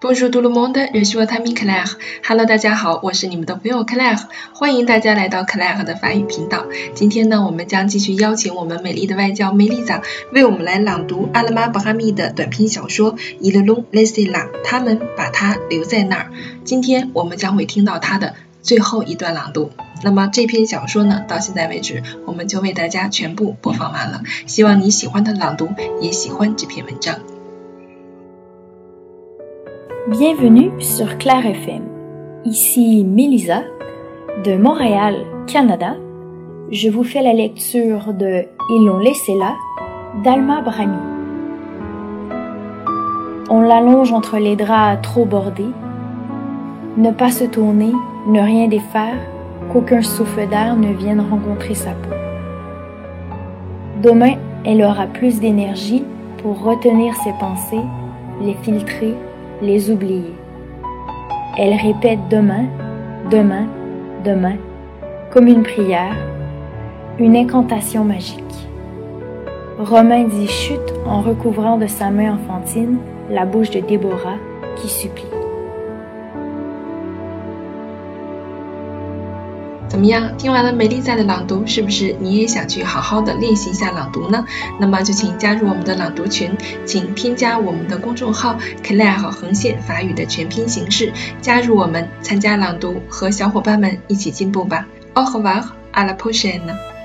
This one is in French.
Bonjour tout le monde, je suis votre ami Claire. Hello，大家好，我是你们的朋友 Claire，欢迎大家来到 Claire 的法语频道。今天呢，我们将继续邀请我们美丽的外教梅丽莎为我们来朗读阿拉玛·巴哈密的短篇小说《Il l'ont laissé là》，他们把它留在那儿。今天我们将会听到它的最后一段朗读。那么这篇小说呢，到现在为止我们就为大家全部播放完了。希望你喜欢的朗读，也喜欢这篇文章。Bienvenue sur Claire FM. Ici Melissa de Montréal, Canada. Je vous fais la lecture de Ils l'ont laissé là d'Alma Brami. On l'allonge entre les draps trop bordés. Ne pas se tourner, ne rien défaire, qu'aucun souffle d'air ne vienne rencontrer sa peau. Demain, elle aura plus d'énergie pour retenir ses pensées, les filtrer les oublier. Elle répète demain, demain, demain, comme une prière, une incantation magique. Romain dit chute en recouvrant de sa main enfantine la bouche de Déborah qui supplie. 怎么样？听完了美丽在的朗读，是不是你也想去好好的练习一下朗读呢？那么就请加入我们的朗读群，请添加我们的公众号 “Claire” 横线法语的全拼形式，加入我们参加朗读，和小伙伴们一起进步吧。Au revoir, à la prochaine.